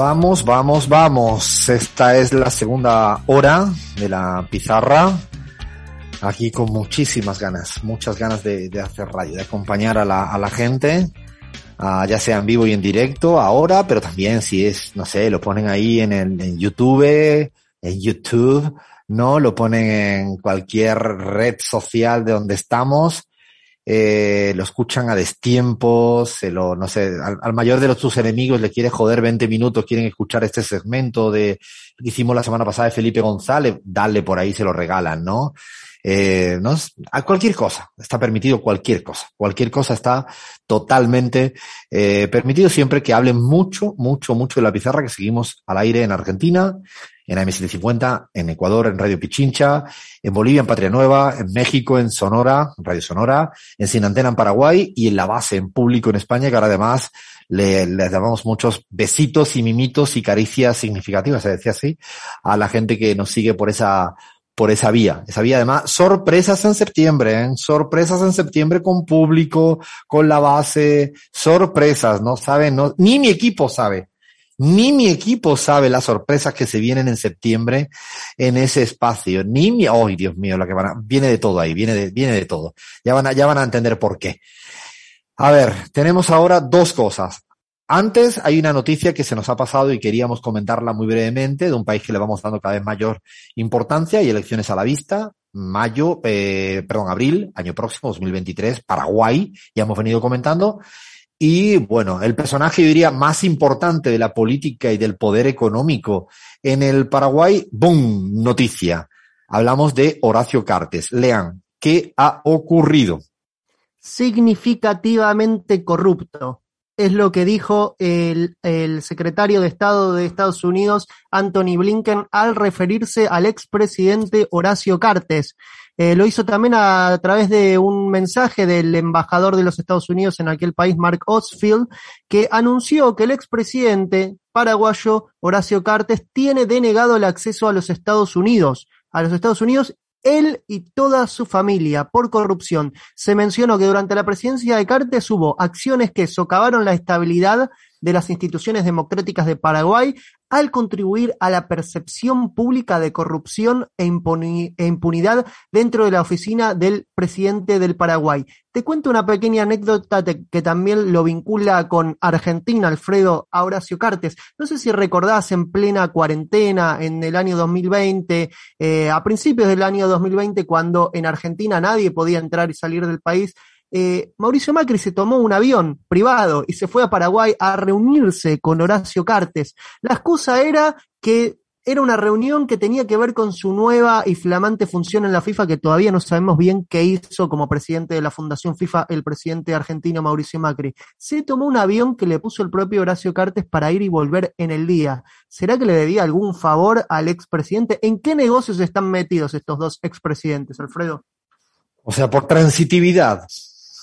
Vamos, vamos, vamos. Esta es la segunda hora de la pizarra. Aquí con muchísimas ganas, muchas ganas de, hacer radio, de acompañar a la, gente, ya sea en vivo y en directo ahora, pero también si es, no sé, lo ponen ahí en, el, en YouTube, en YouTube, ¿no? Lo ponen en cualquier red social de donde estamos eh, lo escuchan a destiempo, se lo, no sé, al, mayor de los tus enemigos le quiere joder 20 minutos, quieren escuchar este segmento de que hicimos la semana pasada de Felipe González, dale por ahí, se lo regalan, ¿no? Eh, ¿no? A cualquier cosa, está permitido cualquier cosa, cualquier cosa está totalmente eh, permitido siempre que hablen mucho, mucho, mucho de la pizarra que seguimos al aire en Argentina, en AM750, en Ecuador, en Radio Pichincha, en Bolivia, en Patria Nueva, en México, en Sonora, en Radio Sonora, en Sin Antena en Paraguay y en la base en público en España, que ahora además le, les damos muchos besitos y mimitos y caricias significativas, se decía así, a la gente que nos sigue por esa por esa vía. Esa vía además, sorpresas en septiembre, ¿eh? sorpresas en septiembre con público, con la base, sorpresas, no saben, no, ni mi equipo sabe ni mi equipo sabe las sorpresas que se vienen en septiembre en ese espacio. Ni mi, ¡ay, Dios mío! Lo que van a, viene de todo ahí, viene de, viene de todo. Ya van a, ya van a entender por qué. A ver, tenemos ahora dos cosas. Antes hay una noticia que se nos ha pasado y queríamos comentarla muy brevemente de un país que le vamos dando cada vez mayor importancia y elecciones a la vista. Mayo, eh, perdón, abril, año próximo, 2023, Paraguay, ya hemos venido comentando. Y bueno, el personaje, yo diría, más importante de la política y del poder económico en el Paraguay, ¡boom! Noticia. Hablamos de Horacio Cartes. Lean, ¿qué ha ocurrido? Significativamente corrupto. Es lo que dijo el, el secretario de Estado de Estados Unidos, Anthony Blinken, al referirse al expresidente Horacio Cartes. Eh, lo hizo también a, través de un mensaje del embajador de los Estados Unidos en aquel país, Mark Osfield, que anunció que el expresidente paraguayo Horacio Cartes tiene denegado el acceso a los Estados Unidos, a los Estados Unidos él y toda su familia por corrupción. Se mencionó que durante la presidencia de Cartes hubo acciones que socavaron la estabilidad de las instituciones democráticas de Paraguay al contribuir a la percepción pública de corrupción e, e, impunidad dentro de la oficina del presidente del Paraguay. Te cuento una pequeña anécdota que también lo vincula con Argentina, Alfredo Horacio Cartes. No sé si recordás en plena cuarentena, en el año 2020, eh, a principios del año 2020, cuando en Argentina nadie podía entrar y salir del país, eh, Mauricio Macri se tomó un avión privado y se fue a Paraguay a reunirse con Horacio Cartes. La excusa era que era una reunión que tenía que ver con su nueva y flamante función en la FIFA, que todavía no sabemos bien qué hizo como presidente de la Fundación FIFA el presidente argentino Mauricio Macri. Se tomó un avión que le puso el propio Horacio Cartes para ir y volver en el día. ¿Será que le debía algún favor al expresidente? ¿En qué negocios están metidos estos dos expresidentes, Alfredo? O sea, por transitividad.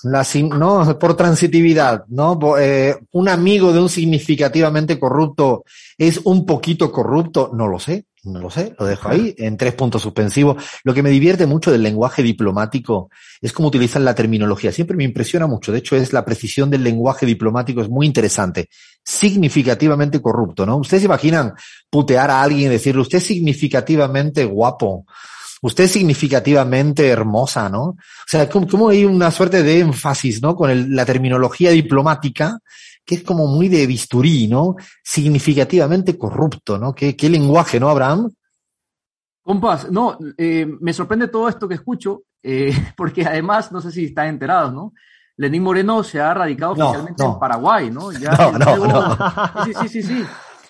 La, no, por transitividad, ¿no? Eh, un amigo de un significativamente corrupto es un poquito corrupto, no lo sé, no lo sé, lo dejo ahí en tres puntos suspensivos. Lo que me divierte mucho del lenguaje diplomático es cómo utilizan la terminología. Siempre me impresiona mucho. De hecho, es la precisión del lenguaje diplomático es muy interesante. Significativamente corrupto, ¿no? Ustedes imaginan putear a alguien y decirle, usted es significativamente guapo usted es significativamente hermosa, ¿no? O sea, como, hay una suerte de énfasis, ¿no? Con la terminología diplomática, que es como muy de bisturí, ¿no? Significativamente corrupto, ¿no? ¿Qué, qué lenguaje, ¿no, Abraham? Compás, no, eh, me sorprende todo esto que escucho, eh, porque además, no sé si están enterados, ¿no? Lenín Moreno se ha radicado oficialmente en Paraguay, ¿no? Ya no, no, no. Sí, sí, sí, sí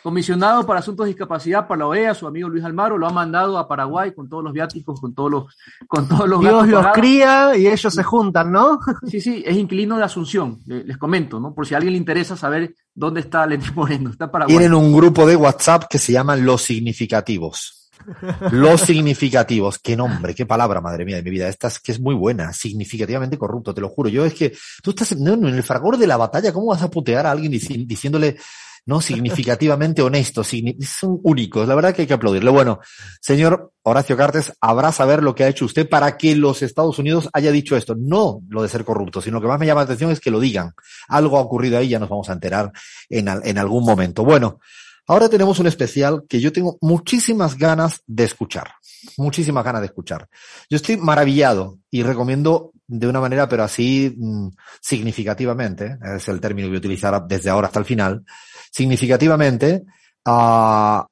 comisionado para asuntos de discapacidad para la OEA, su amigo Luis Almaro, lo ha mandado a Paraguay con todos los viáticos, con todos los, con todos los Dios los cría y ellos se juntan, ¿no? Sí, sí, es inquilino de Asunción, les, comento, ¿no? Por si a alguien le interesa saber dónde está Lenín Moreno, está Paraguay. Tienen un grupo de WhatsApp que se llama Los Significativos. Los significativos, qué nombre, qué palabra, madre mía de mi vida. Esta es que es muy buena, significativamente corrupto, te lo juro. Yo es que tú estás en el fragor de la batalla, ¿cómo vas a putear a alguien diciéndole ¿no? Significativamente honesto, son únicos, la verdad que hay que aplaudirle. Bueno, señor Horacio Cartes, habrá saber lo que ha hecho usted para que los Estados Unidos haya dicho esto. No lo de ser corrupto, sino que más me llama la atención es que lo digan. Algo ha ocurrido ahí, ya nos vamos a enterar en, en algún momento. Bueno, Ahora tenemos un especial que yo tengo muchísimas ganas de escuchar, muchísimas ganas de escuchar. Yo estoy maravillado y recomiendo de una manera, pero así mm, significativamente, es el término que voy a utilizar desde ahora hasta el final, significativamente, a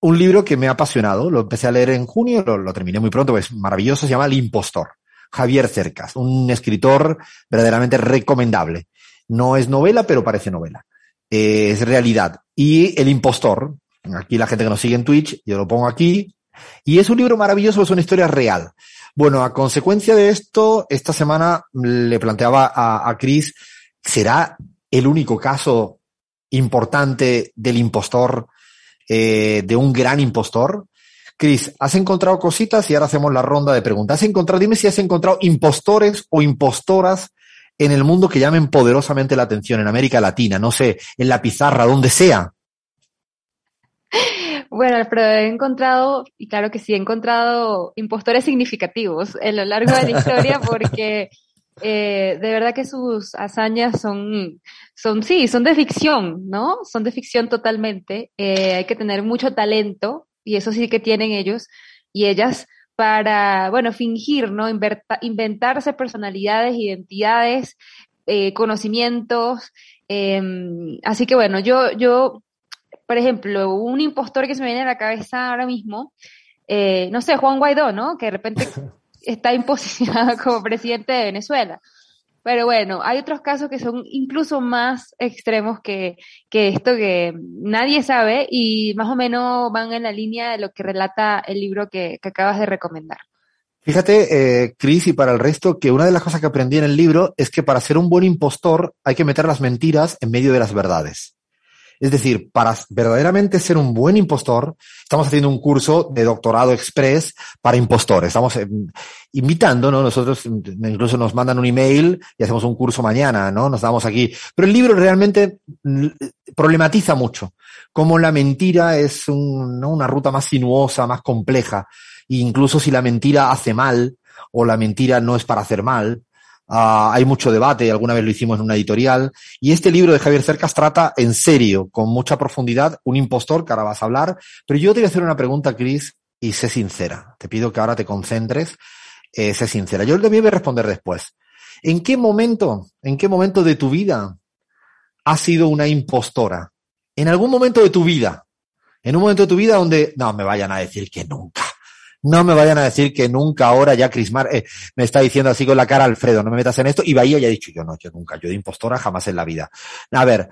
un libro que me ha apasionado. Lo empecé a leer en junio, lo, lo terminé muy pronto, es maravilloso, se llama El Impostor. Javier Cercas, un escritor verdaderamente recomendable. No es novela, pero parece novela. Eh, es realidad. Y El impostor, aquí la gente que nos sigue en Twitch, yo lo pongo aquí, y es un libro maravilloso, es una historia real. Bueno, a consecuencia de esto, esta semana le planteaba a, Chris, ¿será el único caso importante del impostor, eh, de un gran impostor? Cris, has encontrado cositas y ahora hacemos la ronda de preguntas. ¿Has encontrado, dime si has encontrado impostores o impostoras en el mundo que llamen poderosamente la atención, en América Latina, no sé, en la pizarra, donde sea? Bueno, Alfredo, he encontrado, y claro que sí, he encontrado impostores significativos en lo largo de la historia porque eh, de verdad que sus hazañas son, son, sí, son de ficción, ¿no? Son de ficción totalmente. Eh, hay que tener mucho talento y eso sí que tienen ellos y ellas para, bueno, fingir, ¿no? inventarse personalidades, identidades, eh, conocimientos. Em, así que bueno, yo, yo, por ejemplo, un impostor que se me viene a la cabeza ahora mismo, eh, no sé, Juan Guaidó, ¿no? Que de repente está imposicionado como presidente de Venezuela. Pero bueno, hay otros casos que son incluso más extremos que, que esto que nadie sabe y más o menos van en la línea de lo que relata el libro que, que acabas de recomendar. Fíjate, eh, Chris, y para el resto, que una de las cosas que aprendí en el libro es que para ser un buen impostor hay que meter las mentiras en medio de las verdades. Es decir, para verdaderamente ser un buen impostor, estamos haciendo un curso de doctorado express para impostores. Estamos eh, invitando, ¿no? Nosotros incluso nos mandan un email y hacemos un curso mañana, ¿no? Nos damos aquí. Pero el libro realmente mm, problematiza mucho cómo la mentira es un, ¿no? una ruta más sinuosa, más compleja. E incluso si la mentira hace mal o la mentira no es para hacer mal, Uh, hay mucho debate, alguna vez lo hicimos en una editorial. Y este libro de Javier Cercas trata en serio, con mucha profundidad, un impostor que ahora vas a hablar. Pero yo te voy a hacer una pregunta, Chris, y sé sincera. Te pido que ahora te concentres, eh, sé sincera. Yo también voy a responder después. ¿En qué momento, en qué momento de tu vida has sido una impostora? En algún momento de tu vida. En un momento de tu vida donde, no me vayan a decir que nunca no me vayan a decir que nunca ahora ya Crismar eh, me está diciendo así con la cara, Alfredo, no me metas en esto. Y Bahía ya ha dicho, yo no, yo nunca, yo de impostora jamás en la vida. A ver,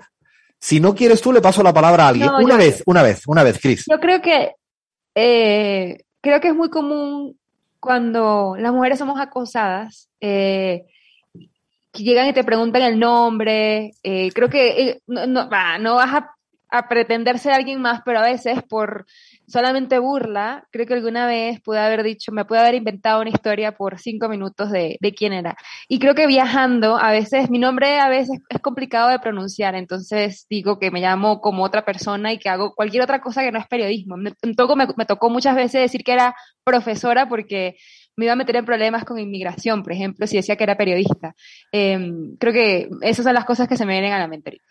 si no quieres tú, le paso la palabra a alguien. una vez, una vez, una vez, Cris. Yo creo que, eh, creo que es muy común cuando las mujeres somos acosadas, eh, que llegan y te preguntan el nombre, eh, creo que no vas a a pretender ser alguien más, pero a veces por solamente burla, creo que alguna vez pude haber dicho, me pude haber inventado una historia por cinco minutos de, quién era. Y creo que viajando, a veces, mi nombre a veces es complicado de pronunciar, entonces digo que me llamo como otra persona y que hago cualquier otra cosa que no es periodismo. Me, me, me tocó muchas veces decir que era profesora porque me iba a meter en problemas con inmigración, por ejemplo, si decía que era periodista. Eh, creo que esas son las cosas que se me vienen a la mente.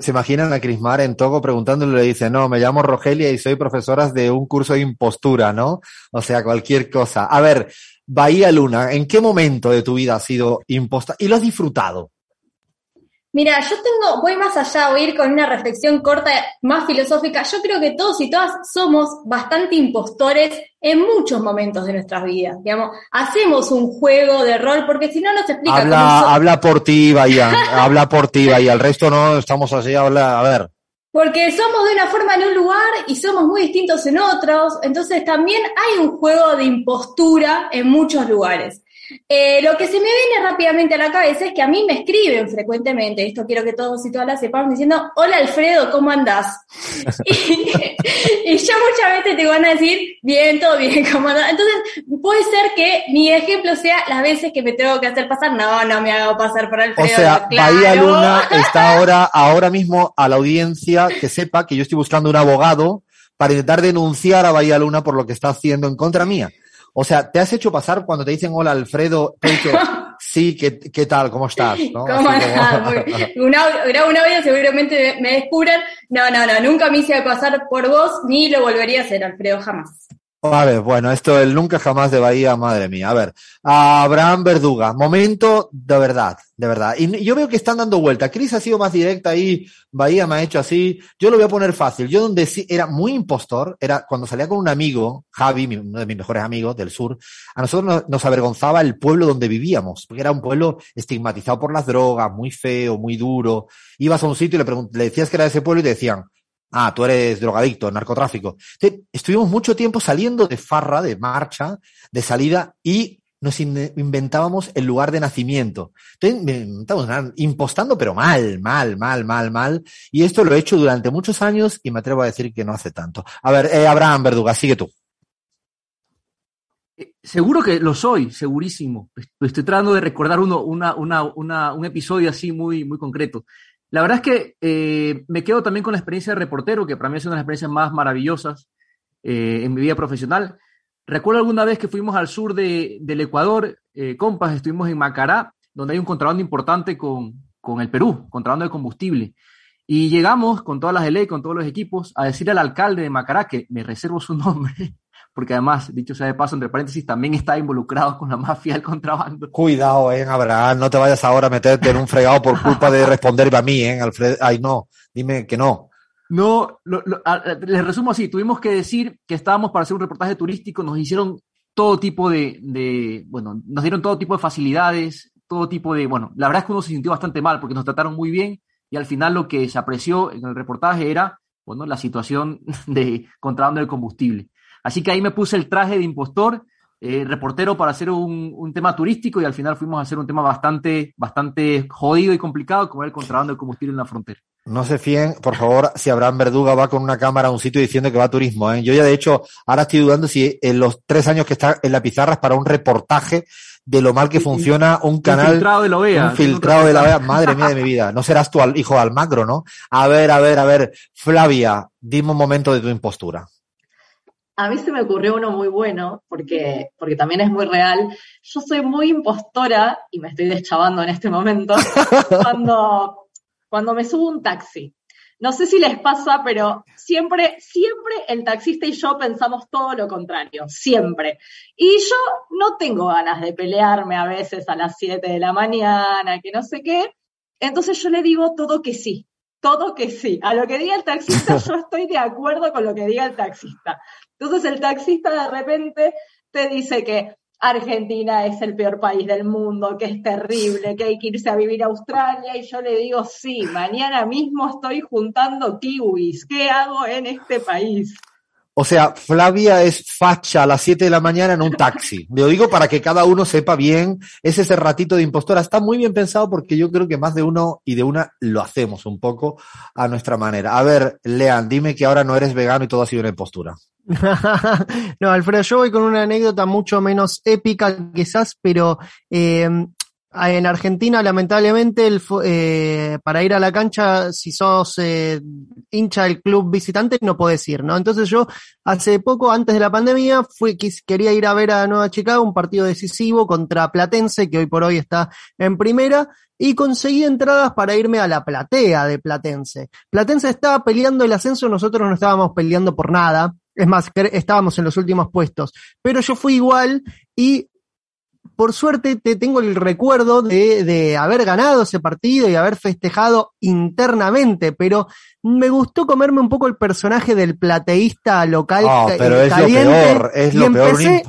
¿Se imaginan a Crismar en Togo preguntándole, le dice, no, me llamo Rogelia y soy profesora de un curso de impostura, ¿no? O sea, cualquier cosa. A ver, Bahía Luna, ¿en qué momento de tu vida has sido imposta y lo has disfrutado? Mira, yo tengo, voy más allá, voy a ir con una reflexión corta, más filosófica. Yo creo que todos y todas somos bastante impostores en muchos momentos de nuestras vidas. Digamos, hacemos un juego de rol, porque si no, no se explica. Habla, habla por ti, Bahía, habla por ti, Bahía. El resto no, estamos así, habla, a ver. Porque somos de una forma en un lugar y somos muy distintos en otros, entonces también hay un juego de impostura en muchos lugares. Eh, lo que se me viene rápidamente a la cabeza es que a mí me escriben frecuentemente, esto quiero que todos y todas las sepan, diciendo, hola Alfredo, ¿cómo andás? y, y, yo muchas veces te van a decir, bien, todo bien, ¿cómo andás? Entonces, puede ser que mi ejemplo sea las veces que me tengo que hacer pasar, no, no me hago pasar por Alfredo. O sea, claro. Bahía Luna está ahora, ahora mismo a la audiencia que sepa que yo estoy buscando un abogado para intentar denunciar a Bahía Luna por lo que está haciendo en contra mía. O sea, ¿te has hecho pasar cuando te dicen hola Alfredo? Te sí, ¿qué, qué tal? ¿Cómo estás? ¿No? ¿Cómo un audio, seguramente me descubran. No, no, no, nunca me hice pasar por vos, ni lo volvería a hacer, Alfredo, jamás. Ver, bueno, esto el nunca jamás de Bahía, madre mía. A ver, Abraham Verduga, momento de verdad, de verdad. Y yo veo que están dando vuelta. Cris ha sido más directa ahí, Bahía me ha hecho así. Yo lo voy a poner fácil. Yo donde sí era muy impostor, era cuando salía con un amigo, Javi, uno de mis mejores amigos del sur, a nosotros nos, avergonzaba el pueblo donde vivíamos, porque era un pueblo estigmatizado por las drogas, muy feo, muy duro. Ibas a un sitio y le, le decías que era de ese pueblo y te decían, Ah, tú eres drogadicto, narcotráfico. estuvimos mucho tiempo saliendo de farra, de marcha, de salida y nos inventábamos el lugar de nacimiento. Entonces, impostando, pero mal, mal, mal, mal, mal. Y esto lo he hecho durante muchos años y me atrevo a decir que no hace tanto. A ver, eh, Abraham Verduga, sigue tú. Eh, seguro que lo soy, segurísimo. Estoy tratando de recordar uno, una, un episodio así muy, muy concreto. La verdad es que eh, me quedo también con la experiencia de reportero, que para mí es una de las experiencias más maravillosas eh, en mi vida profesional. Recuerdo alguna vez que fuimos al sur de, del Ecuador, eh, compas, estuvimos en Macará, donde hay un contrabando importante con, con el Perú, contrabando de combustible. Y llegamos con todas las ley, con todos los equipos, a decirle al alcalde de Macará, que me reservo su nombre, porque además, dicho sea de paso, entre paréntesis, también está involucrado con la mafia del contrabando. Cuidado, eh, Abraham, no te vayas ahora a meterte en un fregado por culpa de responderme a mí, eh, Alfred. Ay, no, dime que no. No, les resumo así, tuvimos que decir que estábamos para hacer un reportaje turístico, nos hicieron todo tipo de, de, bueno, nos dieron todo tipo de facilidades, todo tipo de, bueno, la verdad es que uno se sintió bastante mal porque nos trataron muy bien y al final lo que se apreció en el reportaje era, bueno, la situación de contrabando de combustible. Así que ahí me puse el traje de impostor, eh, reportero para hacer un, tema turístico y al final fuimos a hacer un tema bastante, bastante jodido y complicado como el contrabando de combustible en la frontera. No se fíen, por favor, si Abraham Verduga va con una cámara a un sitio diciendo que va a turismo. ¿eh? Yo ya, de hecho, ahora estoy dudando si en los tres años que está en la pizarra es para un reportaje de lo mal que funciona un canal. Un filtrado de la OEA. Un filtrado de la OEA. Madre mía de mi vida. No serás tú hijo de Almagro, ¿no? A ver, a ver, a ver. Flavia, dime un momento de tu impostura. A mí se me ocurrió uno muy bueno, porque, porque también es muy real. Yo soy muy impostora, y me estoy deschavando en este momento, cuando, cuando me subo un taxi. No sé si les pasa, pero siempre, siempre el taxista y yo pensamos todo lo contrario, siempre. Y yo no tengo ganas de pelearme a veces a las 7 de la mañana, que no sé qué. Entonces yo le digo todo que sí, todo que sí. A lo que diga el taxista, yo estoy de acuerdo con lo que diga el taxista. Entonces el taxista de repente te dice que Argentina es el peor país del mundo, que es terrible, que hay que irse a vivir a Australia y yo le digo, sí, mañana mismo estoy juntando kiwis, ¿qué hago en este país? O sea, Flavia es facha a las 7 de la mañana en un taxi. Lo digo para que cada uno sepa bien, es ese ratito de impostora. Está muy bien pensado porque yo creo que más de uno y de una lo hacemos un poco a nuestra manera. A ver, Lean, dime que ahora no eres vegano y todo ha sido una impostura. no, Alfredo, yo voy con una anécdota mucho menos épica quizás, pero eh, en Argentina, lamentablemente, el, eh, para ir a la cancha, si sos eh, hincha del club visitante, no podés ir, ¿no? Entonces yo, hace poco, antes de la pandemia, fui, quería ir a ver a Nueva Chicago, un partido decisivo contra Platense, que hoy por hoy está en primera, y conseguí entradas para irme a la platea de Platense. Platense estaba peleando el ascenso, nosotros no estábamos peleando por nada, es más, estábamos en los últimos puestos. Pero yo fui igual y por suerte te tengo el recuerdo de, de, haber ganado ese partido y haber festejado internamente, pero me gustó comerme un poco el personaje del plateísta local oh, pero es caliente, lo peor, es lo peor.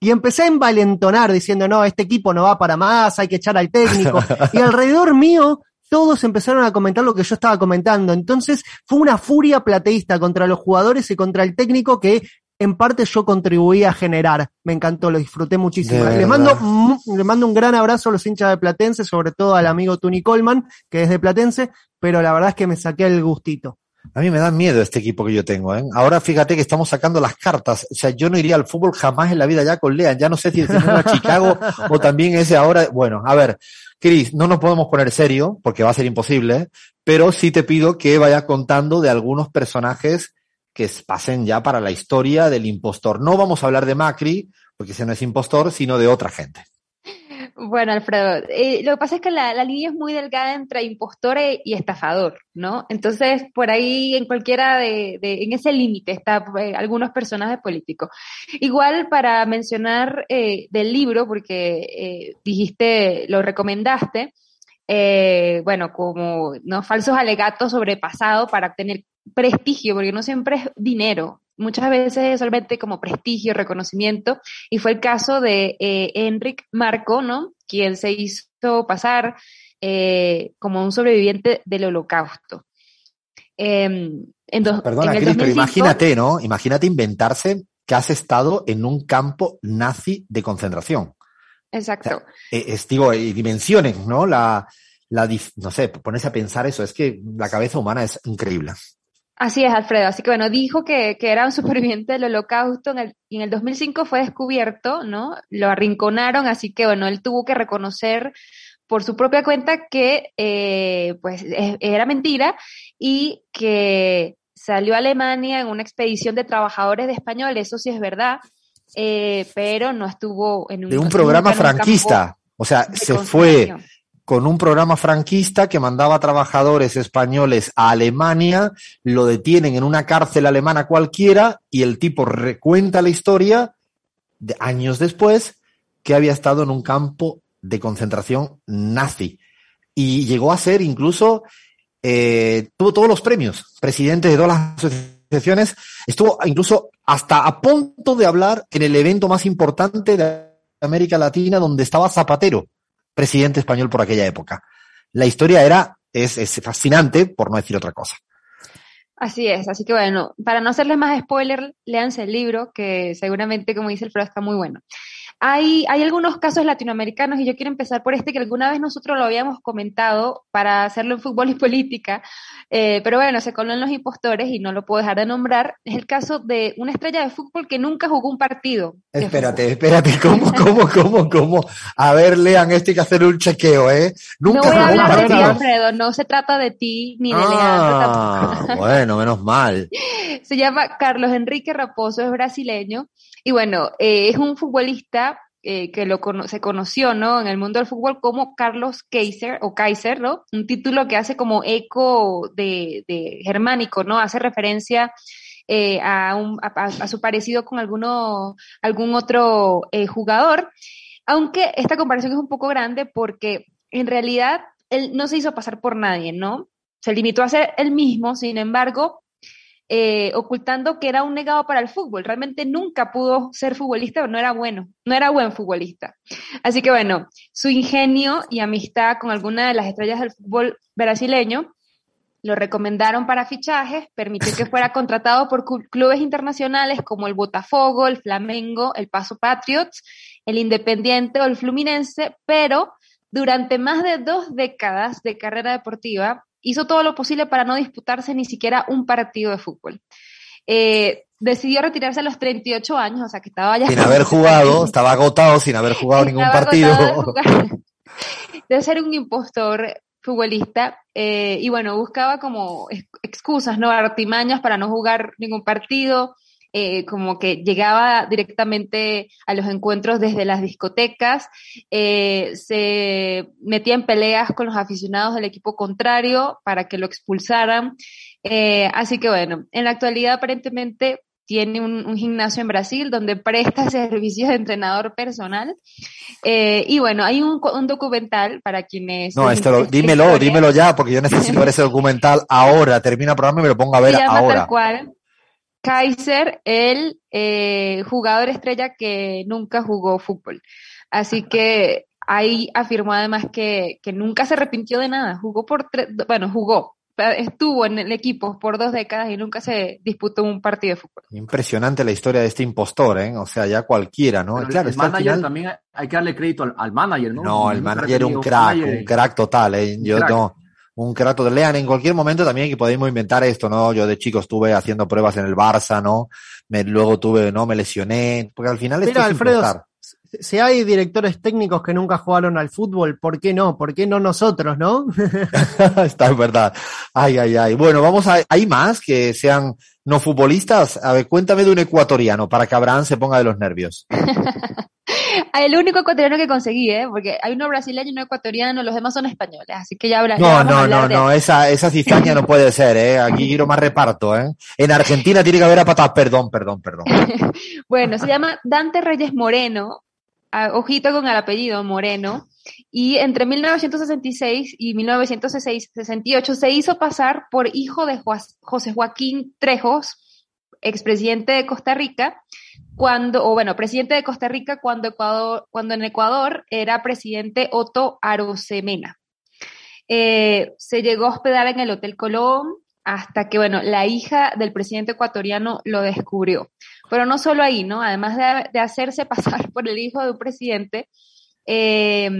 Y empecé a envalentonar diciendo, no, este equipo no va para más, hay que echar al técnico. y alrededor mío todos empezaron a comentar lo que yo estaba comentando. Entonces fue una furia plateísta contra los jugadores y contra el técnico que en parte yo contribuí a generar. Me encantó, lo disfruté muchísimo. Le mando, le mando un gran abrazo a los hinchas de Platense, sobre todo al amigo Tony Coleman, que es de Platense, pero la verdad es que me saqué el gustito. A mí me da miedo este equipo que yo tengo. ¿eh? Ahora fíjate que estamos sacando las cartas. O sea, yo no iría al fútbol jamás en la vida ya con Lean. Ya no sé si es a Chicago o también ese ahora. Bueno, a ver, Cris, no nos podemos poner serio porque va a ser imposible, pero sí te pido que vayas contando de algunos personajes que pasen ya para la historia del impostor. No vamos a hablar de Macri, porque ese no es impostor, sino de otra gente. Bueno, Alfredo, eh, lo que pasa es que la, línea es muy delgada entre impostor e, y estafador, ¿no? Entonces, por ahí en cualquiera de, en ese límite está eh, algunos personajes políticos. Igual para mencionar eh, del libro, porque eh, dijiste, lo recomendaste, bueno, como no falsos alegatos sobre pasado para obtener prestigio, porque no siempre es dinero, muchas veces es solamente como prestigio, reconocimiento, y fue el caso de eh, Enric Marco, ¿no? Quien se hizo pasar eh, como un sobreviviente del holocausto. Eh, en dos, Perdona, en Cris, pero imagínate, ¿no? Imagínate inventarse que has estado en un campo nazi de concentración. Exacto. O sea, es, digo, y dimensiones, ¿no? La, la, no sé, ponerse a pensar eso, es que la cabeza humana es increíble. Así es, Alfredo. Así que bueno, dijo que, que era un superviviente del holocausto en el, y en el 2005 fue descubierto, ¿no? Lo arrinconaron, así que bueno, él tuvo que reconocer por su propia cuenta que eh, pues era mentira y que salió a Alemania en una expedición de trabajadores de españoles, eso sí es verdad, eh, pero no estuvo en un... De un programa franquista, o sea, se fue con un programa franquista que mandaba trabajadores españoles a Alemania, lo detienen en una cárcel alemana cualquiera y el tipo recuenta la historia de años después que había estado en un campo de concentración nazi. Y llegó a ser incluso eh, tuvo todos los premios, presidente de todas las asociaciones, estuvo incluso hasta a punto de hablar en el evento más importante de América Latina donde estaba Zapatero presidente español por aquella época. La historia era, es, es fascinante, por no decir otra cosa. Así es, así que bueno, para no hacerles más spoiler, léanse el libro, que seguramente, como dice el Alfredo, está muy bueno. Hay, hay algunos casos latinoamericanos y yo quiero empezar por este que alguna vez nosotros lo habíamos comentado para hacerlo en fútbol y política, eh, pero bueno, se coló en los impostores y no lo puedo dejar de nombrar. Es el caso de una estrella de fútbol que nunca jugó un partido. Espérate, espérate, ¿cómo, cómo, cómo, cómo? A ver, lean esto hay que hacer un chequeo, ¿eh? Nunca no voy a hablar de ti, Alfredo, no se trata de ti ni de ah, Leandro. Bueno, menos mal. Se llama Carlos Enrique Raposo, es brasileño y bueno, eh, es un futbolista eh, que lo se conoció, ¿no? En el mundo del fútbol como Carlos Kaiser o Kaiser, ¿no? Un título que hace como eco de, de germánico, ¿no? Hace referencia eh, a, un, a, su parecido con alguno, algún otro jugador, aunque esta comparación es un poco grande porque en realidad él no se hizo pasar por nadie, ¿no? Se limitó a ser él mismo, sin embargo, eh, ocultando que era un negado para el fútbol. Realmente nunca pudo ser futbolista, pero no era bueno, no era buen futbolista. Así que bueno, su ingenio y amistad con alguna de las estrellas del fútbol brasileño lo recomendaron para fichajes, permitió que fuera contratado por clubes internacionales como el Botafogo, el Flamengo, el Paso Patriots, el Independiente o el Fluminense, pero durante más de dos décadas de carrera deportiva hizo todo lo posible para no disputarse ni siquiera un partido de fútbol. Eh, decidió retirarse a los 38 años, o sea que estaba ya... Sin haber jugado, estaba agotado sin haber jugado ningún partido. De, de, ser un impostor futbolista eh, y bueno, buscaba como excusas, ¿no? Artimañas para no jugar ningún partido, eh, como que llegaba directamente a los encuentros desde las discotecas, eh, se metía en peleas con los aficionados del equipo contrario para que lo expulsaran. Eh, así que bueno, en la actualidad aparentemente tiene un, un, gimnasio en Brasil donde presta servicios de entrenador personal. Eh, y bueno, hay un, un, documental para quienes... No, esto lo, dímelo, historia. dímelo ya, porque yo necesito ver ese documental ahora. Termina el programa y me lo pongo a ver Se llama ahora. Tal cual. Kaiser, el eh, jugador estrella que nunca jugó fútbol. Así que ahí afirmó además que, que nunca se arrepintió de nada. Jugó por tres, bueno, jugó, estuvo en el equipo por dos décadas y nunca se disputó un partido de fútbol. Impresionante la historia de este impostor, ¿eh? O sea, ya cualquiera, ¿no? Pero claro, el manager final... también hay que darle crédito al, al manager, ¿no? No, el manager un crack, un crack total, ¿eh? Yo crack. no un de lean en cualquier momento también que podemos inventar esto, ¿no? Yo de chico estuve haciendo pruebas en el Barça, ¿no? Me, luego tuve, ¿no? Me lesioné, porque al final Mira, esto es Alfredo, si hay directores técnicos que nunca jugaron al fútbol, ¿por qué no? ¿Por qué no nosotros, no? Está en verdad. Ay, ay, ay. Bueno, vamos a, hay más que sean no futbolistas? A ver, cuéntame de un ecuatoriano para que Abraham se ponga de los nervios. el único ecuatoriano que conseguí, ¿eh? Porque hay uno brasileño y uno ecuatoriano, los demás son españoles, así que ya habla. No, no, no, no, esa, esa cizaña no puede ser, ¿eh? Aquí quiero más reparto, ¿eh? En Argentina tiene que haber a patas, perdón, perdón, perdón. bueno, se llama Dante Reyes Moreno, ojito con el apellido Moreno, y entre 1966 y 1968 se hizo pasar por hijo de José Joaquín Trejos, expresidente de Costa Rica, cuando, o bueno, presidente de Costa Rica cuando, Ecuador, cuando en Ecuador era presidente Otto Arosemena. Eh, se llegó a hospedar en el Hotel Colón hasta que, bueno, la hija del presidente ecuatoriano lo descubrió. Pero no solo ahí, ¿no? Además de, hacerse pasar por el hijo de un presidente, eh,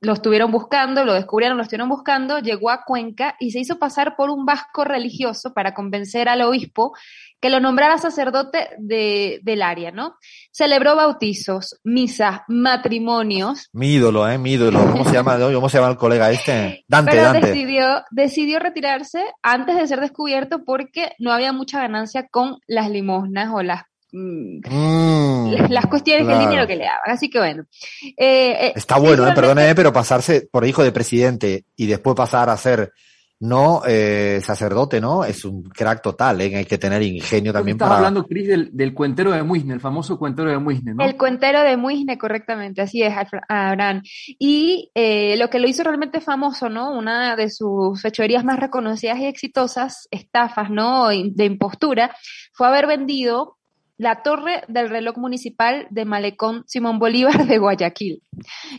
lo estuvieron buscando, lo descubrieron, lo estuvieron buscando, llegó a Cuenca y se hizo pasar por un vasco religioso para convencer al obispo que lo nombrara sacerdote de, del área, ¿no? Celebró bautizos, misas, matrimonios. Mi ídolo, ¿eh? Mi ídolo. ¿Cómo se llama, ¿cómo se llama el colega este? Dante, Pero Dante. Decidió, decidió retirarse antes de ser descubierto porque no había mucha ganancia con las limosnas o las mm, las cuestiones del dinero que le daban. Así que bueno. Eh, eh Está bueno, eh, perdone, pero pasarse por hijo de presidente y después pasar a ser no eh, sacerdote, ¿no? Es un crack total, ¿eh? hay que tener ingenio también Estás hablando, Cris, del, cuentero de Muisne, el famoso cuentero de Muisne, ¿no? El cuentero de Muisne, correctamente, así es, Abraham. Y eh, lo que lo hizo realmente famoso, ¿no? Una de sus fechorías más reconocidas y exitosas, estafas, ¿no? De impostura, fue haber vendido la torre del reloj municipal de Malecón Simón Bolívar de Guayaquil.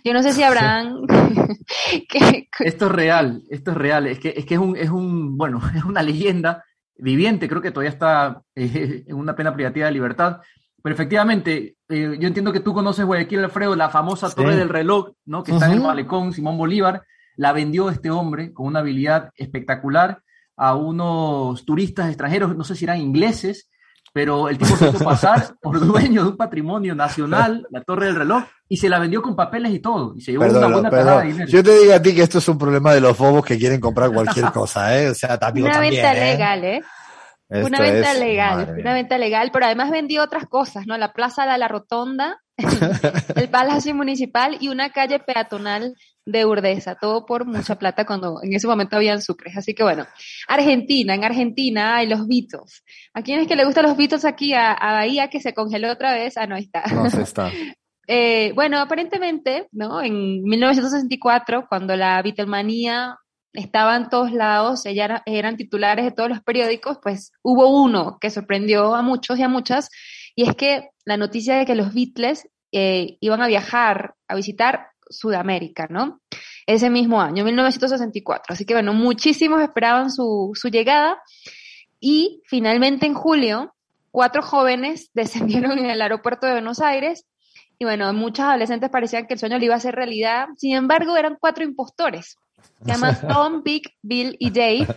Yo no sé si habrán... Esto es real, esto es real. Es que es, que es, un, es un, bueno, es una leyenda viviente, creo que todavía está eh, en una pena privativa de libertad. Pero efectivamente, eh, yo entiendo que tú conoces Guayaquil, Alfredo, la famosa torre del reloj, ¿no? Que está en el Malecón Simón Bolívar. La vendió este hombre con una habilidad espectacular a unos turistas extranjeros, no sé si eran ingleses, pero el tipo se hizo pasar por dueño de un patrimonio nacional, la Torre del Reloj, y se la vendió con papeles y todo, y se llevó una buena de dinero. Yo te digo a ti que esto es un problema de los bobos que quieren comprar cualquier cosa, ¿eh? O sea, también. Una venta ¿eh? legal, ¿eh? una venta legal, una venta legal, pero además vendió otras cosas, ¿no? La Plaza de la Rotonda, el Palacio Municipal y una calle peatonal de Urdesa, todo por mucha plata cuando en ese momento habían sucres. Así que bueno, Argentina, en Argentina hay los Beatles. ¿A quién es que le gustan los Beatles aquí? A, Bahía, que se congeló otra vez. Ah, no, está. No, se está. eh, bueno, aparentemente, ¿no? En 1964, cuando la Beatlemanía estaba en todos lados, ellas eran titulares de todos los periódicos, pues hubo uno que sorprendió a muchos y a muchas, y es que la noticia de que los Beatles eh, iban a viajar a visitar Sudamérica, ¿no? Ese mismo año, 1964. Así que bueno, muchísimos esperaban su, su llegada y finalmente en julio, cuatro jóvenes descendieron en el aeropuerto de Buenos Aires y bueno, muchos adolescentes parecían que el sueño le iba a ser realidad. Sin embargo, eran cuatro impostores. Se llaman Tom, Big, Bill y Dave,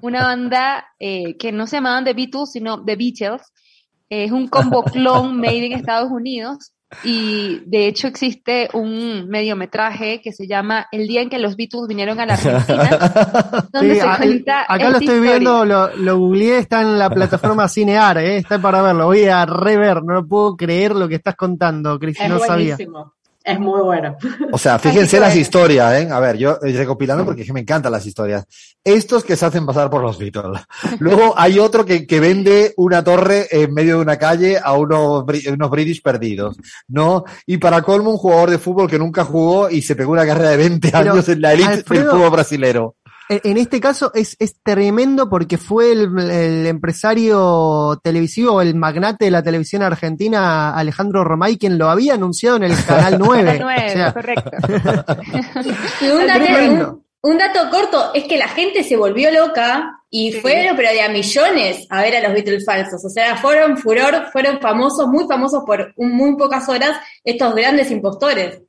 una banda eh, que no se llamaban The Beatles, sino The Beatles. Es un combo clon made en Estados Unidos y de hecho existe un mediometraje que se llama El día en que los Beatles vinieron a la Argentina, donde se cuenta Acá lo estoy viendo, lo, lo, googleé, está en la plataforma Cinear, ¿eh? está para verlo, voy a rever, no puedo creer lo que estás contando, Cris, no sabía. Es muy bueno. O sea, fíjense las historias, ¿eh? A ver, yo recopilando porque me encantan las historias. Estos que se hacen pasar por los Beatles. Luego hay otro que, que vende una torre en medio de una calle a unos, unos British perdidos, ¿no? Y para colmo un jugador de fútbol que nunca jugó y se pegó una carrera de 20 años en la elite del fútbol brasilero en este caso es, es tremendo porque fue el, empresario televisivo, el magnate de la televisión argentina, Alejandro Romay, quien lo había anunciado en el Canal 9. 9 correcto. un, dato, corto es que la gente se volvió loca y fueron, pero de a millones, a ver a los Beatles falsos. O sea, fueron furor, fueron famosos, muy famosos por muy pocas horas, estos grandes impostores.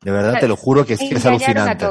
De verdad, te lo juro que es, que es alucinante.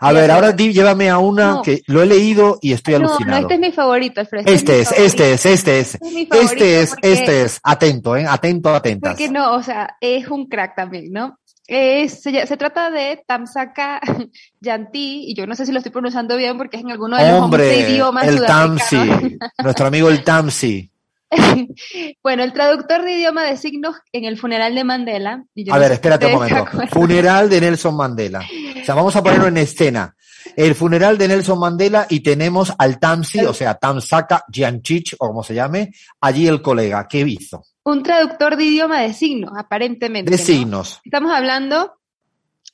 A, ver, ahora llévame a una que lo he leído y estoy alucinado. No, este es mi favorito, Alfredo. Este, este es, este es, este es, este es, este es, atento, eh, atento, atento. Porque no, o sea, es un crack también, ¿no? Eh, se, se, trata de Tamsaka Yanti, y yo no sé si lo estoy pronunciando bien porque es en alguno de los Hombre, idiomas el Tamsi, nuestro amigo el Tamsi. bueno, el traductor de idioma de signos en el funeral de Mandela. a ver, espérate un momento. Funeral de Nelson Mandela. O sea, vamos a ponerlo en escena. El funeral de Nelson Mandela y tenemos al Tamsi, o sea, Tamsaka Gianchich, o como se llame, allí el colega. ¿Qué hizo? Un traductor de idioma de signos, aparentemente. De signos. Estamos hablando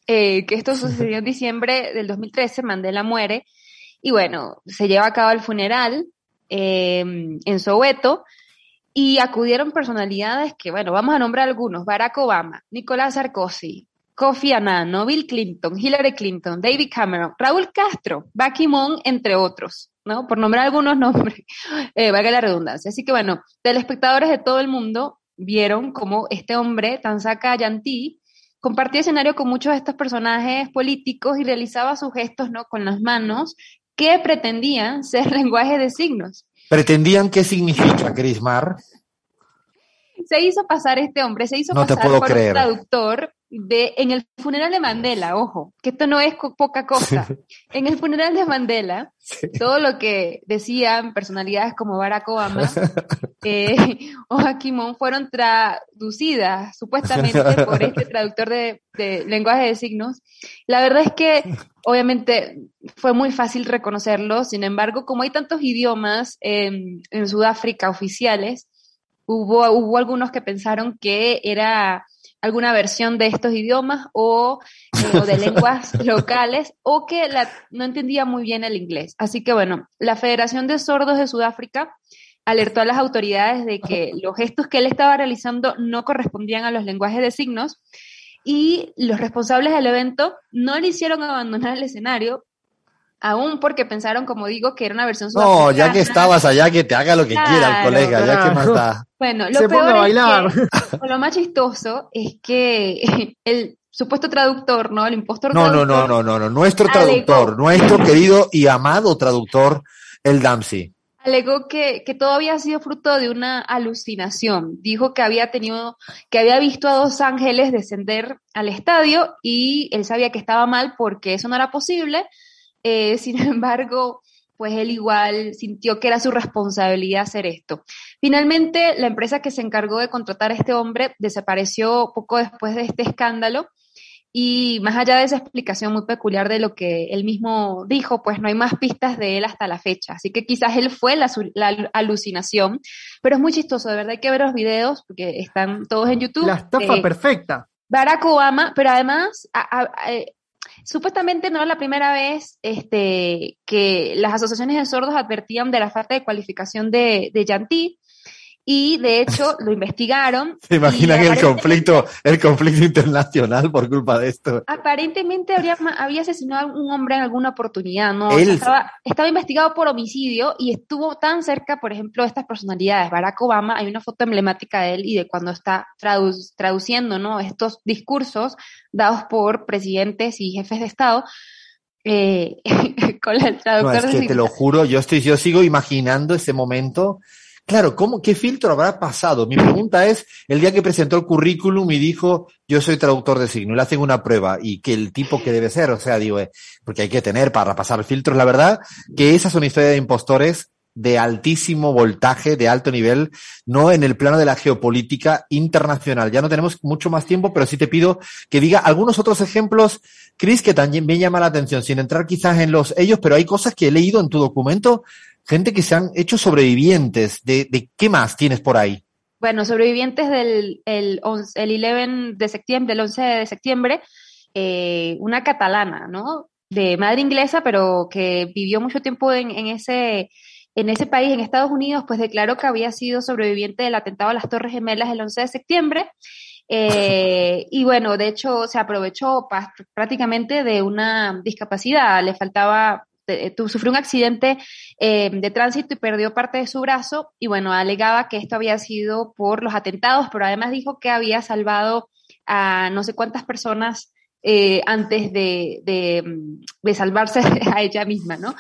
eh, que esto sucedió en diciembre del 2013, Mandela muere, y bueno, se lleva a cabo el funeral eh, en Soweto, y acudieron personalidades que, bueno, vamos a nombrar algunos, Barack Obama, Nicolás Sarkozy, Kofi Annan, Bill Clinton, Hillary Clinton, David Cameron, Raúl Castro, Bucky Mon, entre otros, ¿no? Por nombrar algunos nombres, eh, valga la redundancia. Así que bueno, telespectadores de todo el mundo vieron cómo este hombre, Tansaka Yanti, compartía escenario con muchos de estos personajes políticos y realizaba sus gestos, ¿no? Con las manos que pretendían ser lenguaje de signos. ¿Pretendían qué significa, Crismar? Se hizo pasar este hombre, se hizo pasar por un traductor de, en el funeral de Mandela, ojo, que esto no es poca cosa. En el funeral de Mandela, todo lo que decían personalidades como Barack Obama eh, o fueron traducidas supuestamente por este traductor de, lenguaje de signos. La verdad es que obviamente fue muy fácil reconocerlo, sin embargo, como hay tantos idiomas en Sudáfrica oficiales, hubo, hubo algunos que pensaron que era alguna versión de estos idiomas o, eh, de lenguas locales o que la, no entendía muy bien el inglés. Así que bueno, la Federación de Sordos de Sudáfrica alertó a las autoridades de que los gestos que él estaba realizando no correspondían a los lenguajes de signos y los responsables del evento no le hicieron abandonar el escenario, aún porque pensaron, como digo, que era una versión No, ya que estabas allá, que te haga lo que quiera el colega, ya que más Bueno, lo peor Es que, lo más chistoso es que el supuesto traductor, ¿no? El impostor no, traductor. No, no, no, no, no, nuestro traductor, nuestro querido y amado traductor, el Damsi. Alegó que, que todo había sido fruto de una alucinación. Dijo que había tenido, que había visto a dos ángeles descender al estadio y él sabía que estaba mal porque eso no era posible eh, sin embargo, pues él igual sintió que era su responsabilidad hacer esto. Finalmente, la empresa que se encargó de contratar a este hombre desapareció poco después de este escándalo y más allá de esa explicación muy peculiar de lo que él mismo dijo, pues no hay más pistas de él hasta la fecha. Así que quizás él fue la, alucinación, pero es muy chistoso, de verdad hay que ver los videos porque están todos en YouTube. La estafa eh, perfecta. Barack Obama, pero además eh, Supuestamente no era la primera vez este, que las asociaciones de sordos advertían de la falta de cualificación de, de Yanti y de hecho lo investigaron. ¿Se imaginan el conflicto, el conflicto internacional por culpa de esto? Aparentemente habría, había asesinado a un hombre en alguna oportunidad, ¿no? estaba, estaba, investigado por homicidio y estuvo tan cerca, por ejemplo, de estas personalidades. Barack Obama, hay una foto emblemática de él y de cuando está traduciendo, ¿no? Estos discursos dados por presidentes y jefes de Estado. Eh, con el traductor. No, es que te lo juro, yo estoy, yo sigo imaginando ese momento Claro, ¿cómo, ¿qué filtro habrá pasado? Mi pregunta es, el día que presentó el currículum y dijo, yo soy traductor de signo, le hacen una prueba, y que el tipo que debe ser, o sea, digo, eh, porque hay que tener para pasar filtros, la verdad, que esa es una historia de impostores de altísimo voltaje, de alto nivel, no en el plano de la geopolítica internacional. Ya no tenemos mucho más tiempo, pero sí te pido que diga algunos otros ejemplos, Chris, que también me llama la atención, sin entrar quizás en los ellos, pero hay cosas que he leído en tu documento gente que se han hecho sobrevivientes. ¿De, qué más tienes por ahí? Bueno, sobrevivientes del el, 11, el 11 de septiembre, el 11 de septiembre, eh, una catalana, ¿no? De madre inglesa, pero que vivió mucho tiempo en, en, ese, en ese país, en Estados Unidos, pues declaró que había sido sobreviviente del atentado a las Torres Gemelas el 11 de septiembre. Eh, y bueno, de hecho, se aprovechó prácticamente de una discapacidad. Le faltaba sufrió un accidente eh, de tránsito y perdió parte de su brazo y bueno, alegaba que esto había sido por los atentados, pero además dijo que había salvado a no sé cuántas personas eh, antes de, de, salvarse a ella misma, ¿no?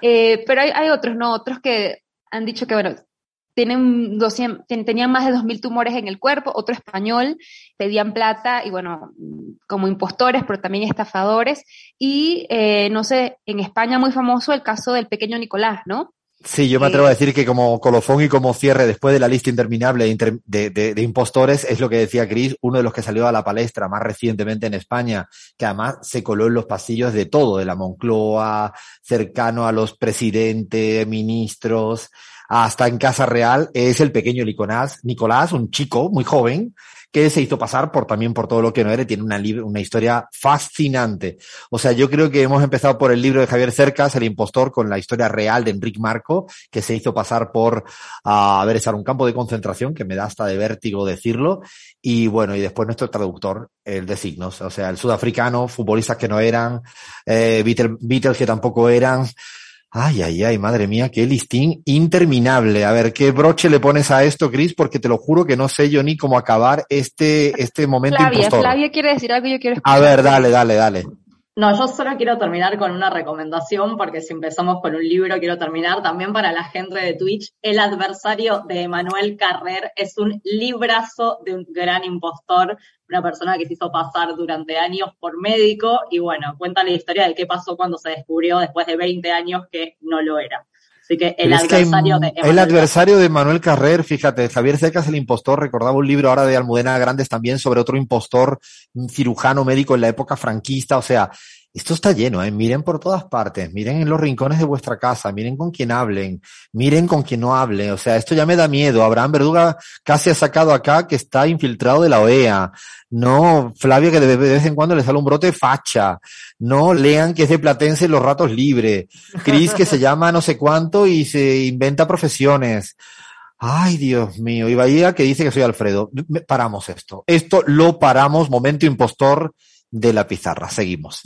pero hay, hay, otros, ¿no? Otros que han dicho que, bueno, tienen 200, tenían más de 2.000 tumores en el cuerpo, otro español, pedían plata y bueno, como impostores, pero también estafadores. Y eh, no sé, en España muy famoso el caso del pequeño Nicolás, ¿no? Sí, yo me atrevo a decir que como colofón y como cierre después de la lista interminable de, de, de, impostores, es lo que decía Chris, uno de los que salió a la palestra más recientemente en España, que además se coló en los pasillos de todo, de la Moncloa, cercano a los presidentes, ministros, hasta en Casa Real, es el pequeño Nicolás, Nicolás, un chico muy joven, que se hizo pasar por también por todo lo que no era, tiene una, una historia fascinante. O sea, yo creo que hemos empezado por el libro de Javier Cercas, El impostor, con la historia real de Enrique Marco, que se hizo pasar por, a ver, estar un campo de concentración, que me da hasta de vértigo decirlo, y bueno, y después nuestro traductor, el de signos, o sea, el sudafricano, futbolistas que no eran, eh, Beatles, Beatles que tampoco eran, Ay, ay, ay, madre mía, qué listín interminable. A ver, ¿qué broche le pones a esto, Chris? Porque te lo juro que no sé yo ni cómo acabar este, este momento Flavia, impostor. Flavia quiere decir algo yo quiero escuchar. A ver, dale, dale, dale. No, yo solo quiero terminar con una recomendación, porque si empezamos con un libro, quiero terminar también para la gente de Twitch. El adversario de Emanuel Carrer es un librazo de un gran impostor, una persona que se hizo pasar durante años por médico y bueno, cuenta la historia de qué pasó cuando se descubrió después de 20 años que no lo era. Así que el adversario de El adversario de Manuel Carrer, fíjate, Javier Cercas, el impostor, recordaba un libro ahora de Almudena Grandes también sobre otro impostor, un cirujano médico en la época franquista, o sea, esto está lleno, ¿eh? miren por todas partes, miren en los rincones de vuestra casa, miren con quién hablen, miren con quién no hablen, o sea, esto ya me da miedo. Abraham Verduga casi ha sacado acá que está infiltrado de la OEA. No, Flavia que de vez en cuando le sale un brote facha. No, lean que es de Platense los ratos libres. Cris que se llama no sé cuánto y se inventa profesiones. Ay, Dios mío. Y Bahía que dice que soy Alfredo. Paramos esto. Esto lo paramos. Momento impostor de la pizarra. Seguimos.